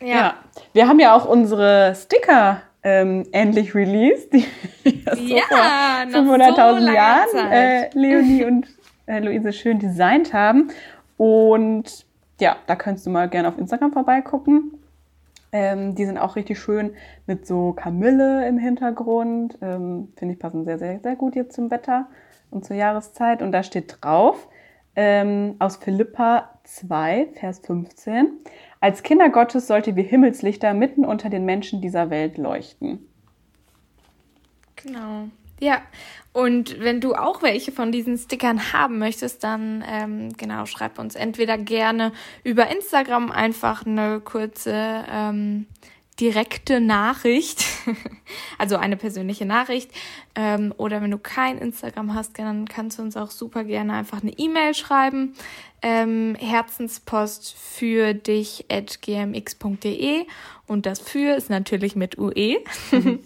Ja. ja. Wir haben ja auch unsere Sticker ähm, endlich released, die ja, vor 500.000 so Jahren äh, Leonie und äh, Luise schön designt haben. Und ja, da könntest du mal gerne auf Instagram vorbeigucken. Ähm, die sind auch richtig schön mit so Kamille im Hintergrund. Ähm, Finde ich passen sehr, sehr, sehr gut jetzt zum Wetter und zur Jahreszeit. Und da steht drauf, ähm, aus Philippa 2, Vers 15, als Kinder Gottes sollte wie Himmelslichter mitten unter den Menschen dieser Welt leuchten. Genau. Ja, und wenn du auch welche von diesen Stickern haben möchtest, dann ähm, genau, schreib uns entweder gerne über Instagram einfach eine kurze ähm, direkte Nachricht, also eine persönliche Nachricht. Ähm, oder wenn du kein Instagram hast, dann kannst du uns auch super gerne einfach eine E-Mail schreiben. Ähm, Herzenspost für dich at gmx.de und das für ist natürlich mit UE.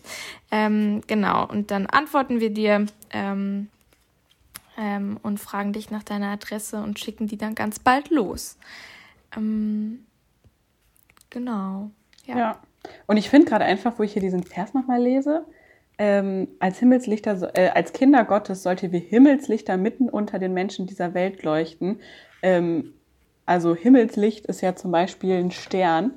Ähm, genau, und dann antworten wir dir ähm, ähm, und fragen dich nach deiner Adresse und schicken die dann ganz bald los. Ähm, genau. ja. ja. Und ich finde gerade einfach, wo ich hier diesen Vers nochmal lese, ähm, als Himmelslichter, äh, als Kinder Gottes sollte wie Himmelslichter mitten unter den Menschen dieser Welt leuchten. Ähm, also Himmelslicht ist ja zum Beispiel ein Stern.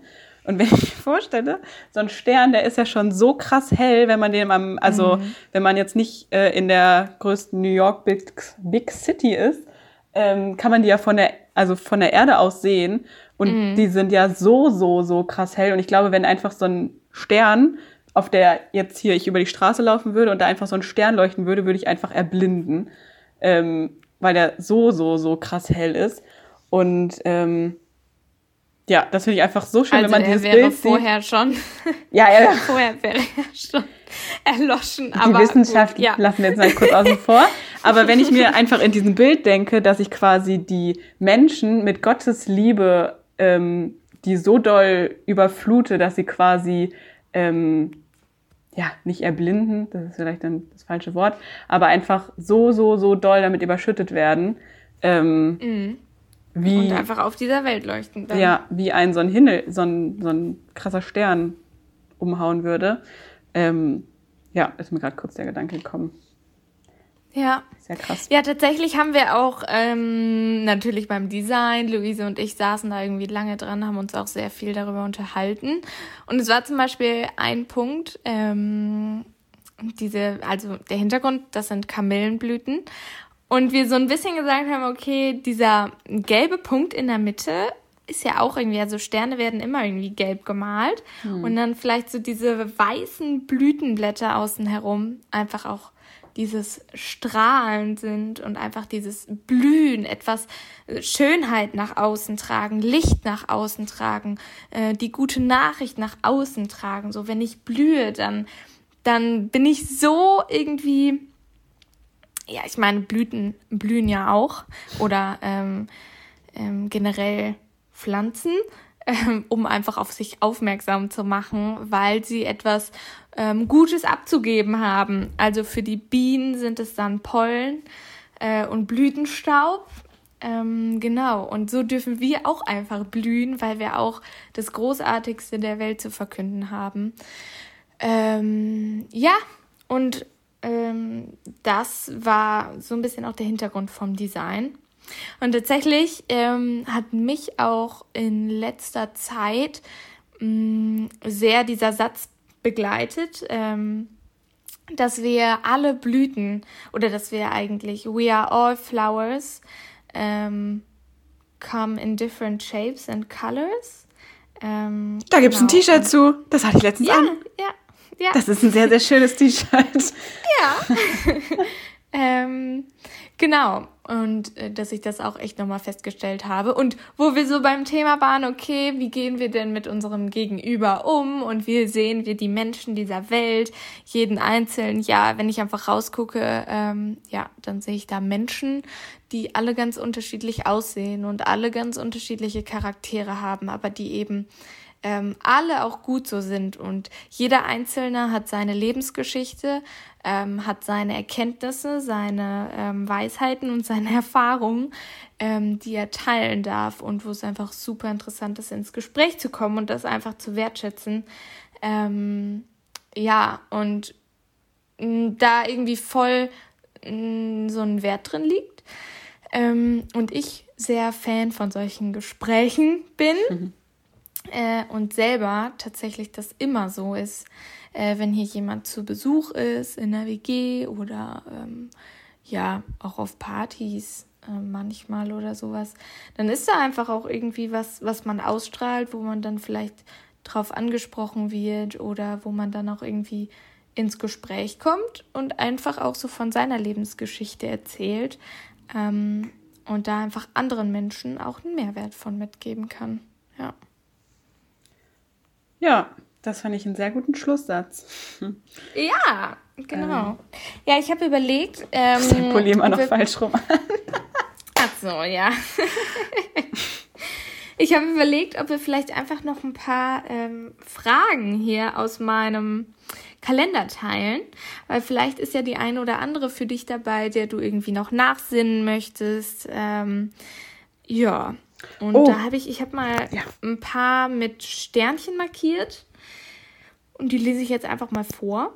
Und wenn ich mir vorstelle, so ein Stern, der ist ja schon so krass hell, wenn man den am, also mhm. wenn man jetzt nicht äh, in der größten New York Big, Big City ist, ähm, kann man die ja von der, also von der Erde aus sehen. Und mhm. die sind ja so, so, so krass hell. Und ich glaube, wenn einfach so ein Stern, auf der jetzt hier ich über die Straße laufen würde und da einfach so ein Stern leuchten würde, würde ich einfach erblinden. Ähm, weil der so, so, so krass hell ist. Und ähm, ja, das finde ich einfach so schön, also wenn man dieses wäre Bild vorher sieht. schon. Ja, ja. vorher wäre er schon erloschen. Die Wissenschaft gut, ja. lassen wir jetzt mal kurz außen vor. Aber wenn ich mir einfach in diesem Bild denke, dass ich quasi die Menschen mit Gottes Liebe ähm, die so doll überflute, dass sie quasi ähm, ja nicht erblinden, das ist vielleicht dann das falsche Wort, aber einfach so so so doll damit überschüttet werden. Ähm, mhm. Wie, und einfach auf dieser Welt leuchten. Dann. Ja, wie ein so ein Himmel, so ein, so ein krasser Stern umhauen würde. Ähm, ja, ist mir gerade kurz der Gedanke gekommen. Ja. Sehr krass. Ja, tatsächlich haben wir auch ähm, natürlich beim Design, Luise und ich saßen da irgendwie lange dran, haben uns auch sehr viel darüber unterhalten. Und es war zum Beispiel ein Punkt, ähm, diese, also der Hintergrund, das sind Kamillenblüten. Und wir so ein bisschen gesagt haben, okay, dieser gelbe Punkt in der Mitte ist ja auch irgendwie, also Sterne werden immer irgendwie gelb gemalt. Hm. Und dann vielleicht so diese weißen Blütenblätter außen herum einfach auch dieses Strahlen sind und einfach dieses Blühen, etwas Schönheit nach außen tragen, Licht nach außen tragen, äh, die gute Nachricht nach außen tragen. So, wenn ich blühe, dann, dann bin ich so irgendwie, ja, ich meine, Blüten blühen ja auch oder ähm, ähm, generell Pflanzen, ähm, um einfach auf sich aufmerksam zu machen, weil sie etwas ähm, Gutes abzugeben haben. Also für die Bienen sind es dann Pollen äh, und Blütenstaub. Ähm, genau, und so dürfen wir auch einfach blühen, weil wir auch das Großartigste der Welt zu verkünden haben. Ähm, ja, und ähm, das war so ein bisschen auch der Hintergrund vom Design. Und tatsächlich ähm, hat mich auch in letzter Zeit mh, mm, sehr dieser Satz begleitet, ähm, dass wir alle Blüten oder dass wir eigentlich, we are all flowers, ähm, come in different shapes and colors. Ähm, da gibt es genau. ein T-Shirt zu. Das hatte ich letztens ja, an. Ja, ja. Das ist ein sehr, sehr schönes T-Shirt. Ja. ähm, genau und äh, dass ich das auch echt nochmal festgestellt habe. Und wo wir so beim Thema waren, okay, wie gehen wir denn mit unserem Gegenüber um und wie sehen wir die Menschen dieser Welt, jeden einzelnen, ja, wenn ich einfach rausgucke, ähm, ja, dann sehe ich da Menschen, die alle ganz unterschiedlich aussehen und alle ganz unterschiedliche Charaktere haben, aber die eben ähm, alle auch gut so sind und jeder Einzelne hat seine Lebensgeschichte, ähm, hat seine Erkenntnisse, seine ähm, Weisheiten und seine Erfahrungen, ähm, die er teilen darf und wo es einfach super interessant ist, ins Gespräch zu kommen und das einfach zu wertschätzen. Ähm, ja, und mm, da irgendwie voll mh, mm, so ein Wert drin liegt. Ähm, und ich sehr Fan von solchen Gesprächen bin. Mhm äh, und selber tatsächlich das immer so ist, äh, wenn hier jemand zu Besuch ist in der WG oder ähm, ja auch auf Partys äh, manchmal oder sowas, dann ist da einfach auch irgendwie was, was man ausstrahlt, wo man dann vielleicht drauf angesprochen wird oder wo man dann auch irgendwie ins Gespräch kommt und einfach auch so von seiner Lebensgeschichte erzählt ähm, und da einfach anderen Menschen auch einen Mehrwert von mitgeben kann. Ja. Ja, das fand ich einen sehr guten Schlusssatz. Ja, genau. Ähm. Ja, ich habe überlegt. Ähm, der Pulli immer noch falsch rum Ach so, ja. ich habe überlegt, ob wir vielleicht einfach noch ein paar ähm, Fragen hier aus meinem Kalender teilen, weil vielleicht ist ja die eine oder andere für dich dabei, der du irgendwie noch nachsinnen möchtest. Ähm, ja, und oh. da habe ich, ich habe mal ja. ein paar mit Sternchen markiert. Und die lese ich jetzt einfach mal vor.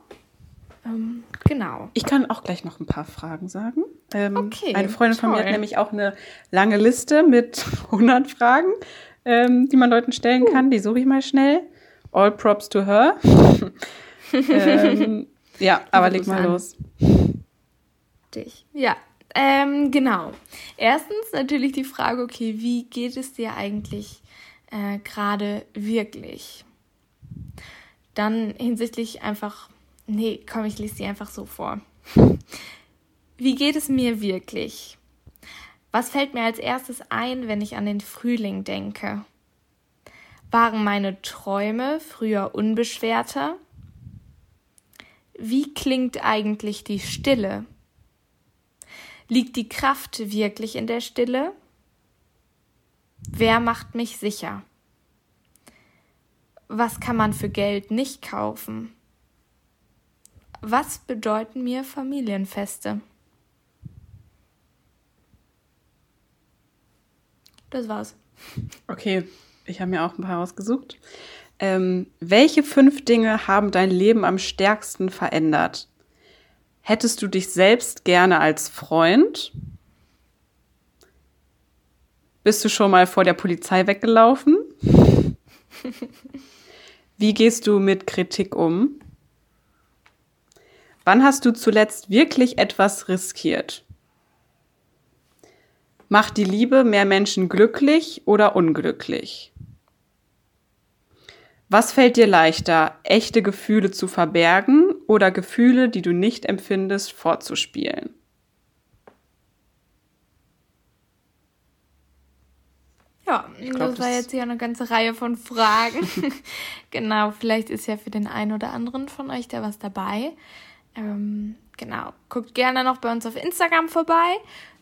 Ähm, genau. Ich kann auch gleich noch ein paar Fragen sagen. Ähm, okay. Eine Freundin toll. von mir hat nämlich auch eine lange Liste mit 100 Fragen, ähm, die man Leuten stellen uh. kann. Die suche ich mal schnell. All props to her. Ähm, ja, aber leg mal an. los. Dich. Ja, ähm, genau. Erstens natürlich die Frage, okay, wie geht es dir eigentlich äh, gerade wirklich? Dann hinsichtlich einfach, nee, komm, ich lese die einfach so vor. Wie geht es mir wirklich? Was fällt mir als erstes ein, wenn ich an den Frühling denke? Waren meine Träume früher unbeschwerter? Wie klingt eigentlich die Stille? Liegt die Kraft wirklich in der Stille? Wer macht mich sicher? Was kann man für Geld nicht kaufen? Was bedeuten mir Familienfeste? Das war's. Okay, ich habe mir auch ein paar rausgesucht. Ähm, welche fünf Dinge haben dein Leben am stärksten verändert? Hättest du dich selbst gerne als Freund? Bist du schon mal vor der Polizei weggelaufen? Wie gehst du mit Kritik um? Wann hast du zuletzt wirklich etwas riskiert? Macht die Liebe mehr Menschen glücklich oder unglücklich? Was fällt dir leichter, echte Gefühle zu verbergen oder Gefühle, die du nicht empfindest, vorzuspielen? Ja, glaub, das war jetzt hier eine ganze Reihe von Fragen. genau, vielleicht ist ja für den einen oder anderen von euch da was dabei. Ähm, genau, guckt gerne noch bei uns auf Instagram vorbei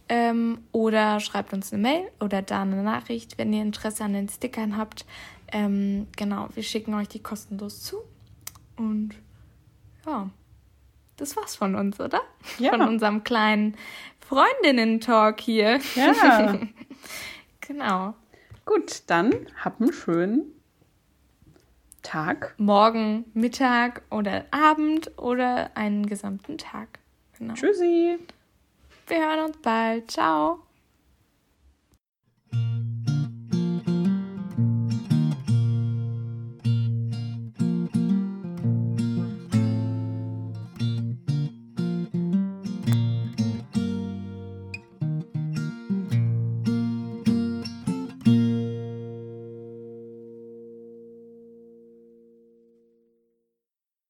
ähm, oder schreibt uns eine Mail oder da eine Nachricht, wenn ihr Interesse an den Stickern habt. Ähm, genau, wir schicken euch die kostenlos zu. Und ja, das war's von uns, oder? Ja. Von unserem kleinen Freundinnen-Talk hier. Ja. genau. Gut, dann habt einen schönen Tag. Morgen, Mittag oder Abend oder einen gesamten Tag. Genau. Tschüssi. Wir hören uns bald. Ciao.